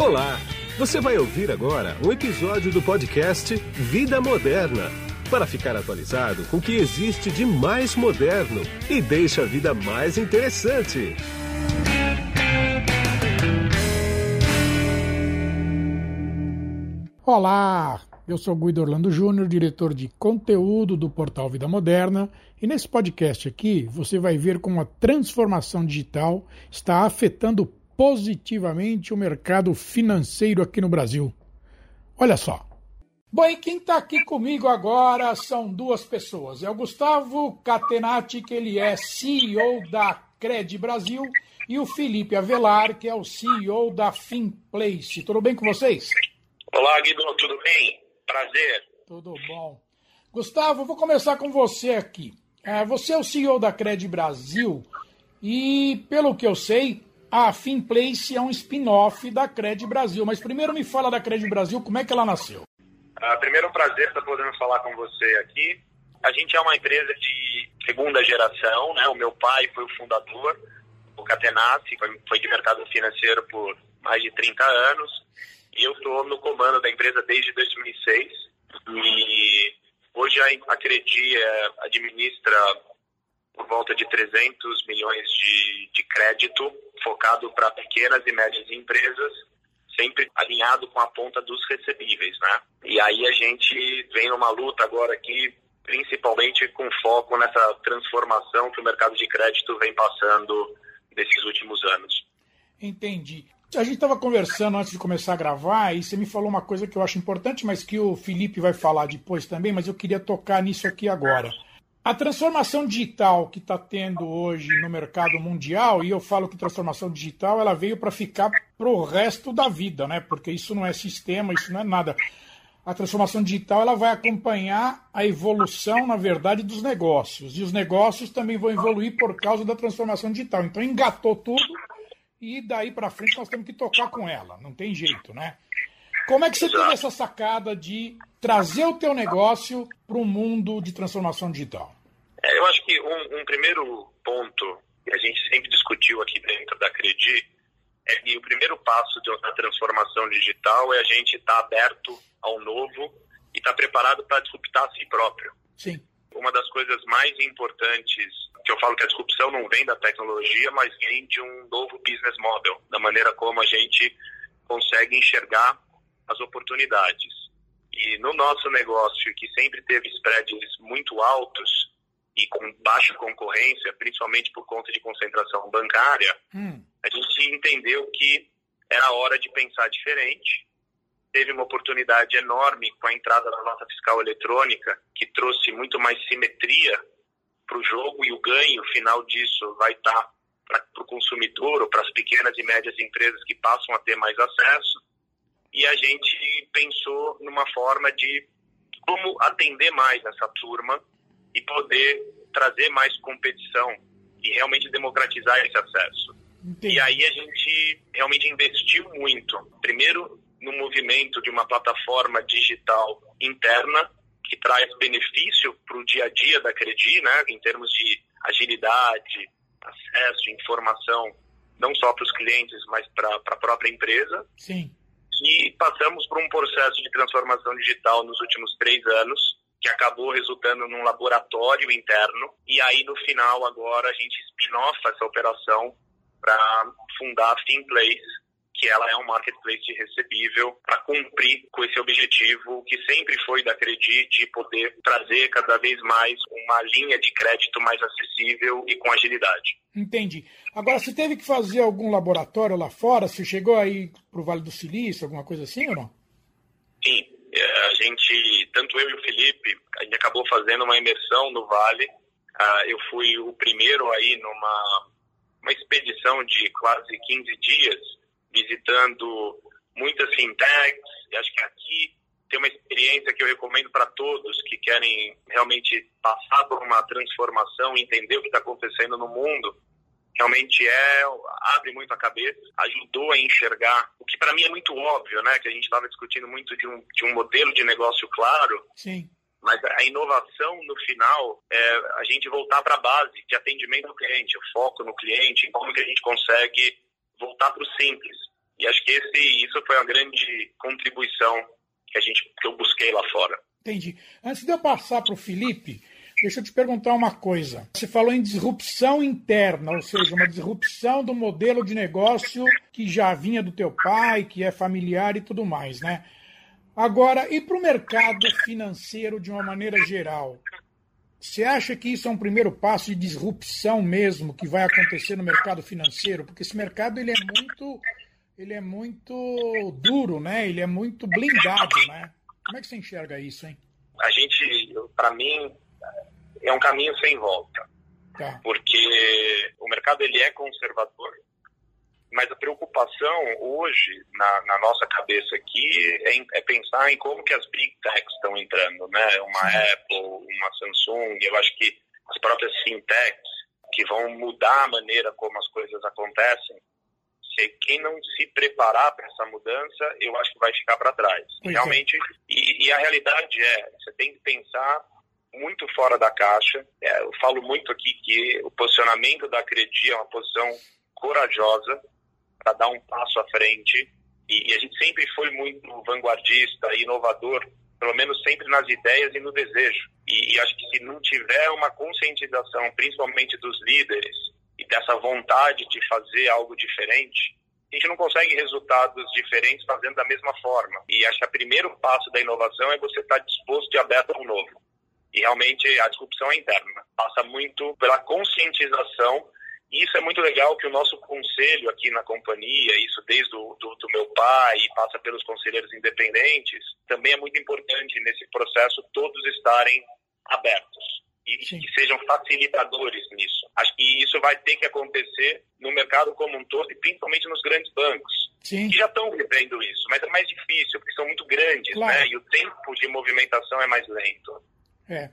Olá! Você vai ouvir agora um episódio do podcast Vida Moderna para ficar atualizado com o que existe de mais moderno e deixa a vida mais interessante. Olá, eu sou Guido Orlando Júnior, diretor de conteúdo do portal Vida Moderna, e nesse podcast aqui você vai ver como a transformação digital está afetando positivamente o mercado financeiro aqui no Brasil. Olha só. Bom, e quem está aqui comigo agora são duas pessoas. É o Gustavo Catenati, que ele é CEO da Cred Brasil, e o Felipe Avelar, que é o CEO da Finplace. Tudo bem com vocês? Olá, Guido, tudo bem? Prazer. Tudo bom. Gustavo, vou começar com você aqui. É, você é o CEO da Cred Brasil e, pelo que eu sei, a Finplace é um spin-off da Cred Brasil. Mas primeiro me fala da Cred Brasil, como é que ela nasceu? Ah, primeiro, um prazer estar podendo falar com você aqui. A gente é uma empresa de segunda geração, né? O meu pai foi o fundador, o Catenassi, foi, foi de mercado financeiro por mais de 30 anos. E eu estou no comando da empresa desde 2006. E hoje a Credi é, administra por volta de 300 milhões de, de crédito, focado para pequenas e médias empresas, sempre alinhado com a ponta dos recebíveis, né? E aí a gente vem numa luta agora aqui, principalmente com foco nessa transformação que o mercado de crédito vem passando nesses últimos anos. Entendi. A gente estava conversando antes de começar a gravar e você me falou uma coisa que eu acho importante, mas que o Felipe vai falar depois também, mas eu queria tocar nisso aqui agora. A transformação digital que está tendo hoje no mercado mundial, e eu falo que transformação digital ela veio para ficar para o resto da vida, né? Porque isso não é sistema, isso não é nada. A transformação digital ela vai acompanhar a evolução, na verdade, dos negócios. E os negócios também vão evoluir por causa da transformação digital. Então engatou tudo e daí para frente nós temos que tocar com ela. Não tem jeito, né? Como é que você Exato. teve essa sacada de trazer o teu negócio para um mundo de transformação digital? É, eu acho que um, um, primeiro ponto que a gente sempre discutiu aqui dentro da Credi é que o primeiro passo da transformação digital é a gente estar tá aberto ao novo e estar tá preparado para disruptar a si próprio. Sim. Uma das coisas mais importantes que eu falo que a disrupção não vem da tecnologia, mas vem de um novo business model, da maneira como a gente consegue enxergar as oportunidades. E no nosso negócio, que sempre teve spreads muito altos e com baixa concorrência, principalmente por conta de concentração bancária, hum. a gente entendeu que era hora de pensar diferente. Teve uma oportunidade enorme com a entrada da nota fiscal eletrônica, que trouxe muito mais simetria para o jogo e o ganho final disso vai estar para o consumidor ou para as pequenas e médias empresas que passam a ter mais acesso e a gente pensou numa forma de como atender mais essa turma e poder trazer mais competição e realmente democratizar esse acesso. Entendi. E aí a gente realmente investiu muito, primeiro no movimento de uma plataforma digital interna que traz benefício para o dia a dia da Credi, né, em termos de agilidade, acesso, informação, não só para os clientes, mas para a própria empresa. Sim e passamos por um processo de transformação digital nos últimos três anos, que acabou resultando num laboratório interno. E aí, no final, agora, a gente spin-off essa operação para fundar a Finplace, que ela é um marketplace recebível para cumprir com esse objetivo que sempre foi da Credit de poder trazer cada vez mais uma linha de crédito mais acessível e com agilidade. Entendi. Agora, você teve que fazer algum laboratório lá fora? Você chegou aí para o Vale do Silício, alguma coisa assim ou não? Sim. É, a gente, tanto eu e o Felipe, a gente acabou fazendo uma imersão no Vale. Ah, eu fui o primeiro aí numa uma expedição de quase 15 dias visitando muitas fintechs. E acho que aqui tem uma experiência que eu recomendo para todos que querem realmente passar por uma transformação, entender o que está acontecendo no mundo. Realmente é abre muito a cabeça, ajudou a enxergar o que para mim é muito óbvio, né? Que a gente estava discutindo muito de um, de um modelo de negócio claro. Sim. Mas a inovação no final é a gente voltar para a base de atendimento ao cliente, o foco no cliente, como que a gente consegue voltar para o simples. E acho que esse, isso foi uma grande contribuição que, a gente, que eu busquei lá fora. Entendi. Antes de eu passar para o Felipe, deixa eu te perguntar uma coisa. Você falou em disrupção interna, ou seja, uma disrupção do modelo de negócio que já vinha do teu pai, que é familiar e tudo mais, né? Agora, e para o mercado financeiro de uma maneira geral? Você acha que isso é um primeiro passo de disrupção mesmo que vai acontecer no mercado financeiro? Porque esse mercado ele é muito, ele é muito duro, né? Ele é muito blindado, né? Como é que você enxerga isso, hein? A gente, para mim, é um caminho sem volta, tá. porque o mercado ele é conservador mas a preocupação hoje na, na nossa cabeça aqui é, é, pensar em como que as big techs estão entrando, né? Uma Apple, uma Samsung, eu acho que as próprias fintechs que vão mudar a maneira como as coisas acontecem. Se quem não se preparar para essa mudança, eu acho que vai ficar para trás. É. Realmente, e, e, a realidade é, você tem que pensar muito fora da caixa. É, eu falo muito aqui que o posicionamento da Credi é uma posição corajosa para dar um passo à frente. E, e, a gente sempre foi muito vanguardista, inovador, pelo menos sempre nas ideias e no desejo. E, e acho que se não tiver uma conscientização, principalmente dos líderes, e dessa vontade de fazer algo diferente, a gente não consegue resultados diferentes fazendo da mesma forma. E acho que o primeiro passo da inovação é você estar disposto e aberto ao novo. E realmente a disrupção é interna. Passa muito pela conscientização e isso é muito legal que o nosso conselho aqui na companhia, isso desde o do, do meu pai e passa pelos conselheiros independentes, também é muito importante nesse processo todos estarem abertos e que sejam facilitadores nisso. Acho que isso vai ter que acontecer no mercado como um todo e principalmente nos grandes bancos, Sim. que já estão vivendo isso, mas é mais difícil porque são muito grandes, claro. né? E o tempo de movimentação é mais lento. É.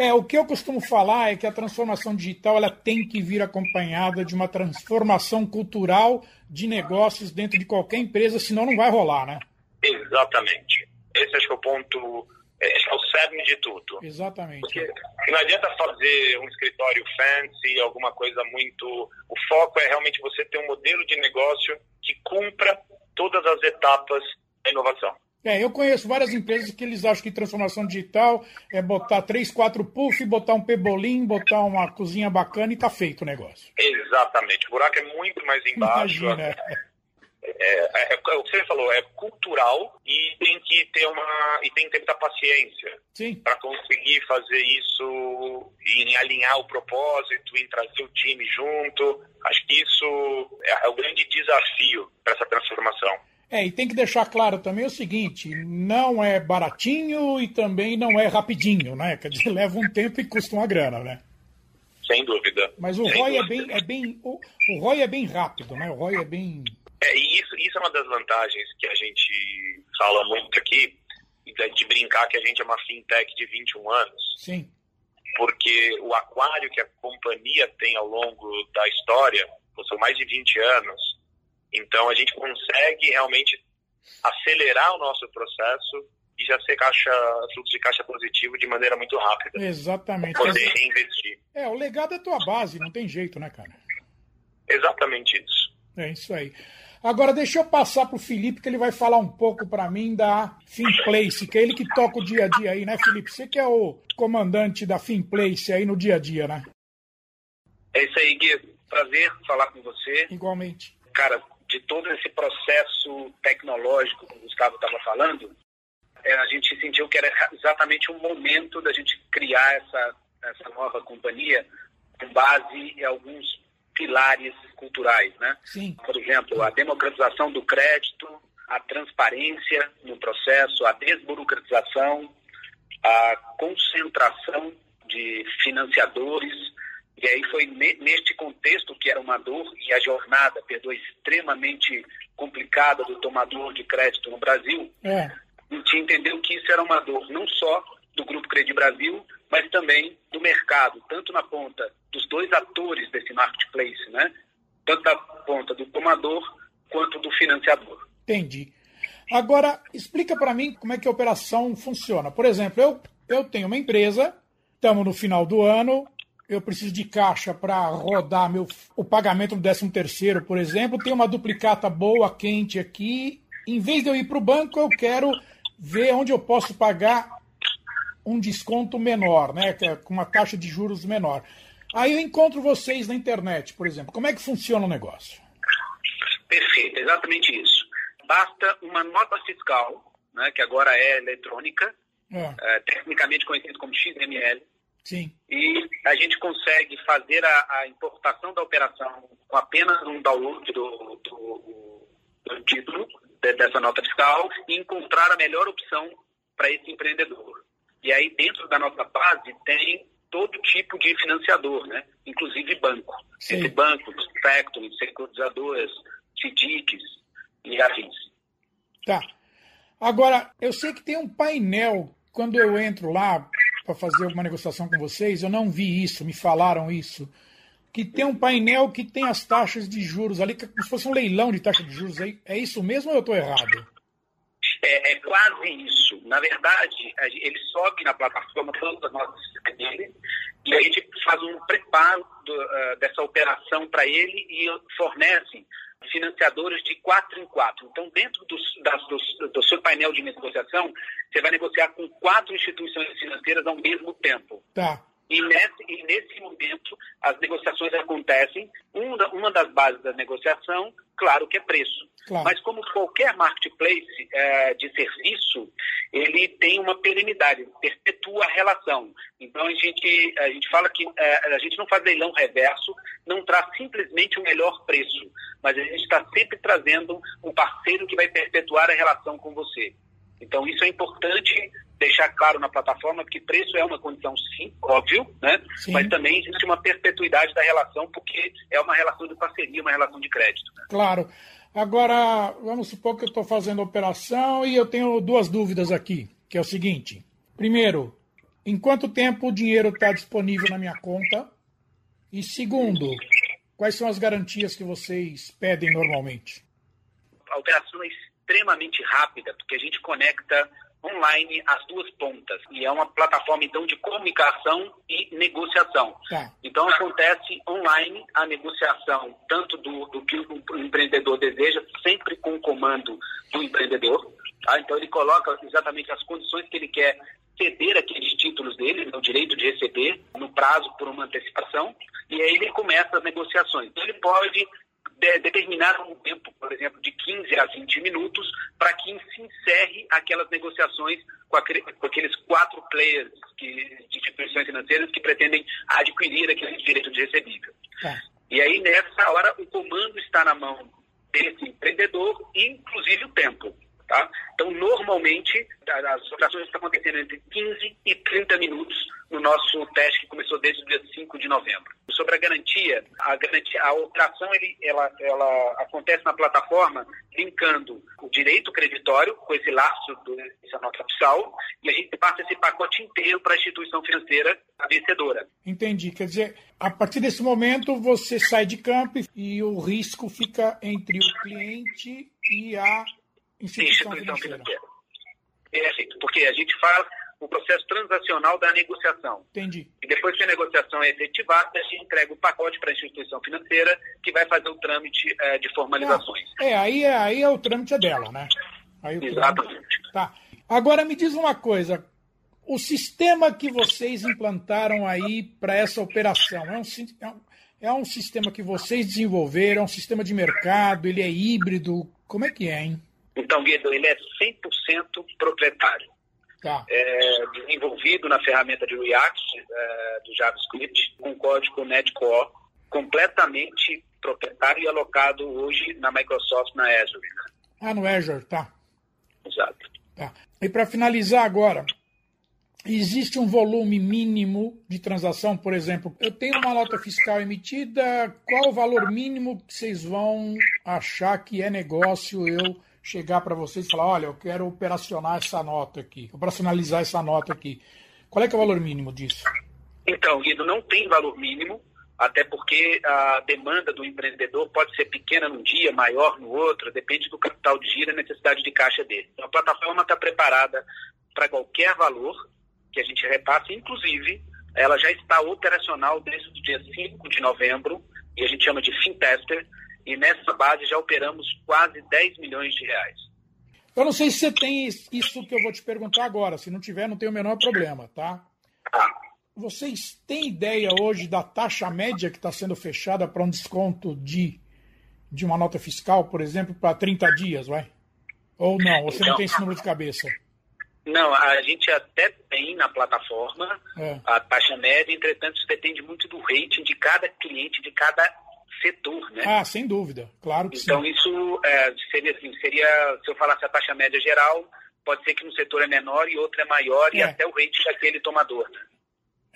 É, o que eu costumo falar é que a transformação digital ela tem que vir acompanhada de uma transformação cultural de negócios dentro de qualquer empresa, senão não vai rolar, né? Exatamente. Esse acho que é o ponto, esse é o cerne de tudo. Exatamente. Porque não adianta fazer um escritório fancy, alguma coisa muito. O foco é realmente você ter um modelo de negócio que cumpra todas as etapas da inovação. É, eu conheço várias empresas que eles acham que transformação digital é botar três, quatro puff, botar um pebolim, botar uma cozinha bacana e tá feito o negócio. Exatamente. O buraco é muito mais embaixo. Imagina. É, é, é, é, o que você falou, é cultural e tem que ter uma e tem que ter muita paciência para conseguir fazer isso em alinhar o propósito, em trazer o time junto. Acho que isso é, é o grande desafio para essa transformação. É, e tem que deixar claro também o seguinte: não é baratinho e também não é rapidinho, né? Quer dizer, leva um tempo e custa uma grana, né? Sem dúvida. Mas o ROI é bem, é bem. O, o ROI é bem rápido, né? O ROI é bem. É, e isso, isso é uma das vantagens que a gente fala muito aqui, de brincar que a gente é uma fintech de 21 anos. Sim. Porque o aquário que a companhia tem ao longo da história, são mais de 20 anos, então a gente consegue realmente acelerar o nosso processo e já ser caixa, fluxo de caixa positivo de maneira muito rápida. Exatamente. Poder reinvestir. É, o legado é tua base, não tem jeito, né, cara? Exatamente isso. É isso aí. Agora deixa eu passar para o Felipe, que ele vai falar um pouco para mim da Finplace, que é ele que toca o dia a dia aí, né, Felipe? Você que é o comandante da Finplace aí no dia a dia, né? É isso aí, Gui. Prazer falar com você. Igualmente. Cara, de todo esse processo tecnológico que o Gustavo estava falando, é, a gente sentiu que era exatamente o momento da gente criar essa, essa nova companhia com base em alguns pilares culturais, né? Sim. Por exemplo, a democratização do crédito, a transparência no processo, a desburocratização, a concentração de financiadores e aí foi neste contexto que era uma dor e a jornada, perdoa, extremamente complicada do tomador de crédito no Brasil, é. a gente entendeu que isso era uma dor não só do Grupo Credi Brasil, mas também do mercado, tanto na ponta dos dois atores desse marketplace, né? Tanto da ponta do tomador quanto do financiador. Entendi. Agora, explica para mim como é que a operação funciona. Por exemplo, eu, eu tenho uma empresa, estamos no final do ano, eu preciso de caixa para rodar meu, o pagamento do 13 terceiro, por exemplo, tem uma duplicata boa, quente aqui. Em vez de eu ir para o banco, eu quero ver onde eu posso pagar um desconto menor, né? É com uma taxa de juros menor. Aí eu encontro vocês na internet, por exemplo. Como é que funciona o negócio? Perfeito, exatamente isso. Basta uma nota fiscal, né, que agora é eletrônica, é. É, tecnicamente conhecido como XML. Sim. E a gente consegue fazer a, a importação da operação com apenas um download do, do, do título de, dessa nota fiscal e encontrar a melhor opção para esse empreendedor. E aí, dentro da nossa base, tem todo tipo de financiador, né? inclusive banco. Sim. Esse banco, factoring, securitizadoras, FDICs e afins. Tá. Agora, eu sei que tem um painel, quando eu entro lá para fazer alguma negociação com vocês, eu não vi isso, me falaram isso, que tem um painel que tem as taxas de juros ali, como se fosse um leilão de taxa de juros. É isso mesmo ou eu estou errado? É, é, quase isso. Na verdade, ele sobe na plataforma todas as nossas dele e a gente faz um preparo do, uh, dessa operação para ele e fornece financiadores de quatro em quatro. Então, dentro do, das, do, do seu painel de negociação, você vai negociar com quatro instituições financeiras ao mesmo tempo. Tá. E nesse, e nesse momento, as negociações acontecem. Uma, uma das bases da negociação, claro que é preço. Claro. Mas como qualquer marketplace é, de serviço, ele tem uma perenidade, perpetua a relação. Então a gente, a gente fala que é, a gente não faz leilão reverso, não traz simplesmente o melhor preço, mas a gente está sempre trazendo um parceiro que vai perpetuar a relação com você. Então isso é importante deixar claro na plataforma que preço é uma condição, sim, óbvio, né? Sim. Mas também existe uma perpetuidade da relação, porque é uma relação de parceria, uma relação de crédito. Né? Claro. Agora, vamos supor que eu estou fazendo operação e eu tenho duas dúvidas aqui, que é o seguinte. Primeiro, em quanto tempo o dinheiro está disponível na minha conta? E segundo, quais são as garantias que vocês pedem normalmente? A operação é extremamente rápida, porque a gente conecta online as duas pontas. E é uma plataforma, então, de comunicação e negociação. Tá. Então, acontece online a negociação, tanto do, do que o empreendedor deseja, sempre com o comando do empreendedor. Tá? Então, ele coloca exatamente as condições que ele quer ceder aqueles títulos dele, né, o direito de receber, no prazo por uma antecipação, e aí ele começa as negociações. Então, ele pode de, determinar um tempo, por exemplo, de 15 a 20 minutos para que se encerre aquelas negociações com, aquele, com aqueles quatro players que, de instituições financeiras que pretendem adquirir aquele direito de recebível. Tá. E aí, nessa hora, o comando está na mão desse empreendedor, inclusive o tempo. Tá? Então, normalmente, as operações estão acontecendo entre 15 e 30 minutos no nosso teste que começou desde o dia 5 de novembro. Sobre a garantia, a, garantia, a operação ele, ela, ela acontece na plataforma linkando o direito creditório com esse laço dessa nota fiscal e a gente passa esse pacote inteiro para a instituição financeira vencedora. Entendi. Quer dizer, a partir desse momento você sai de campo e o risco fica entre o cliente e a instituição, instituição financeira. Perfeito, porque a gente faz o processo transacional da negociação. Entendi. E depois que a negociação é efetivada, a gente entrega o pacote para a instituição financeira que vai fazer o trâmite é, de formalizações. É, aí é, aí é o trâmite é dela, né? Exatamente. Trâmite... Tá. Agora me diz uma coisa. O sistema que vocês implantaram aí para essa operação é um, é, um, é um sistema que vocês desenvolveram, é um sistema de mercado, ele é híbrido. Como é que é, hein? Então, Guido, ele é 100% proprietário. Tá. É, desenvolvido na ferramenta de React, é, do JavaScript, com código NetCore, completamente proprietário e alocado hoje na Microsoft, na Azure. Ah, no Azure, tá. Exato. Tá. E para finalizar agora, existe um volume mínimo de transação? Por exemplo, eu tenho uma nota fiscal emitida, qual o valor mínimo que vocês vão achar que é negócio eu chegar para vocês e falar, olha, eu quero operacionar essa nota aqui, operacionalizar essa nota aqui. Qual é que é o valor mínimo disso? Então, Guido, não tem valor mínimo, até porque a demanda do empreendedor pode ser pequena num dia, maior no outro, depende do capital de giro e necessidade de caixa dele. Então, a plataforma está preparada para qualquer valor que a gente repasse, inclusive ela já está operacional desde o dia 5 de novembro, e a gente chama de Fintester, e nessa base já operamos quase 10 milhões de reais. Eu não sei se você tem isso que eu vou te perguntar agora. Se não tiver, não tem o menor problema, tá? Ah. Vocês têm ideia hoje da taxa média que está sendo fechada para um desconto de, de uma nota fiscal, por exemplo, para 30 dias, vai? Ou não? Você então, não tem esse número de cabeça? Não, a gente até tem na plataforma é. a taxa média, entretanto, isso depende muito do rating de cada cliente, de cada setor, né? Ah, sem dúvida, claro que então, sim. Então isso é, seria assim, seria, se eu falasse a taxa média geral, pode ser que um setor é menor e outro é maior, é. e até o rating daquele tomador, né?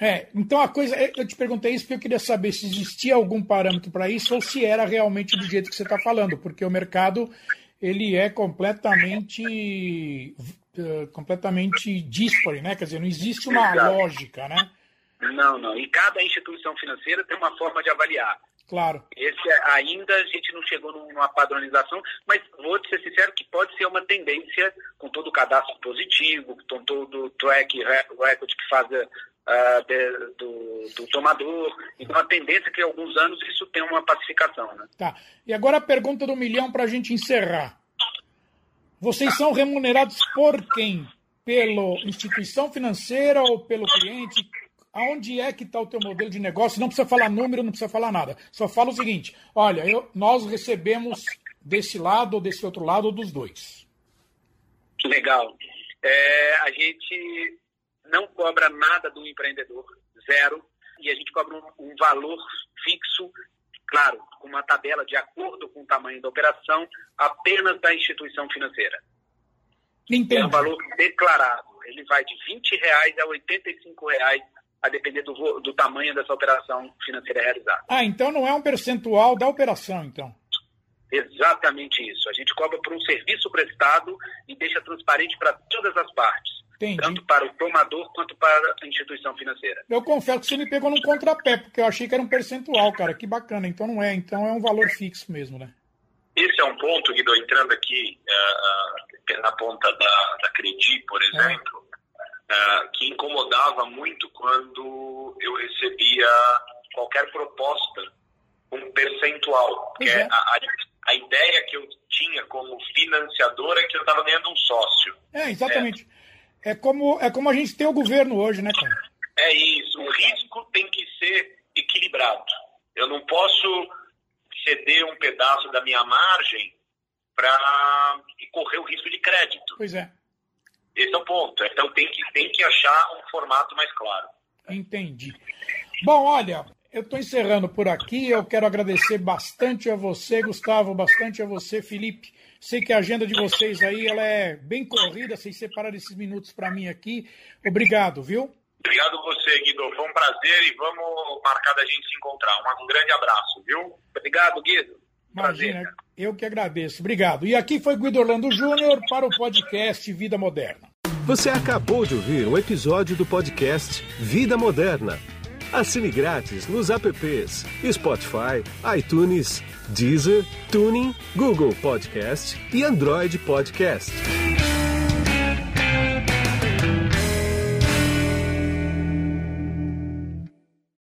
É, então a coisa, eu te perguntei isso porque eu queria saber se existia algum parâmetro para isso ou se era realmente do jeito que você está falando, porque o mercado ele é completamente uh, completamente dispare, né? Quer dizer, não existe uma Exato. lógica, né? Não, não. E cada instituição financeira tem uma forma de avaliar. Claro. Esse ainda a gente não chegou numa padronização, mas vou te ser sincero que pode ser uma tendência com todo o cadastro positivo, com todo o track record que faz uh, de, do, do, tomador. Então a tendência é que em alguns anos isso tenha uma pacificação. Né? Tá. E agora a pergunta do milhão para a gente encerrar. Vocês são remunerados por quem? Pela instituição financeira ou pelo cliente? Aonde é que está o teu modelo de negócio? Não precisa falar número, não precisa falar nada. Só fala o seguinte: olha, eu, nós recebemos desse lado ou desse outro lado ou dos dois. Legal. É, a gente não cobra nada do empreendedor, zero, e a gente cobra um, um valor fixo, claro, com uma tabela de acordo com o tamanho da operação, apenas da instituição financeira. Entendi. É um valor declarado. Ele vai de 20 reais a 85 reais a depender do, do tamanho dessa operação financeira realizada. Ah, então não é um percentual da operação, então. Exatamente isso. A gente cobra por um serviço prestado e deixa transparente para todas as partes. Entendi. Tanto para o tomador quanto para a instituição financeira. Eu confesso que você me pegou num contrapé, porque eu achei que era um percentual, cara. Que bacana. Então não é. Então é um valor fixo mesmo, né? Esse é um ponto, Guido, entrando aqui uh, na ponta da, da Credi, por é. exemplo. É uh, que incomodava muito quando eu recebia qualquer proposta um percentual. Porque é. a, a, a, ideia que eu tinha como financiador é que eu estava ganhando um sócio. É, exatamente. É. é. como, é como a gente tem o governo hoje, né, cara? É isso. O risco tem que ser equilibrado. Eu não posso ceder um pedaço da minha margem para correr o risco de crédito. Pois é. Esse é o ponto. Então tem que, tem que achar um formato mais claro. Entendi. Bom, olha, eu estou encerrando por aqui. Eu quero agradecer bastante a você, Gustavo, bastante a você, Felipe. Sei que a agenda de vocês aí ela é bem corrida, vocês separaram esses minutos para mim aqui. Obrigado, viu? Obrigado você, Guido. Foi um prazer e vamos marcar da gente se encontrar. Um grande abraço, viu? Obrigado, Guido. Imagina, Prazer, eu que agradeço. Obrigado. E aqui foi Guido Orlando Júnior para o podcast Vida Moderna. Você acabou de ouvir um episódio do podcast Vida Moderna. Assine grátis nos apps Spotify, iTunes, Deezer, Tuning, Google Podcast e Android Podcast.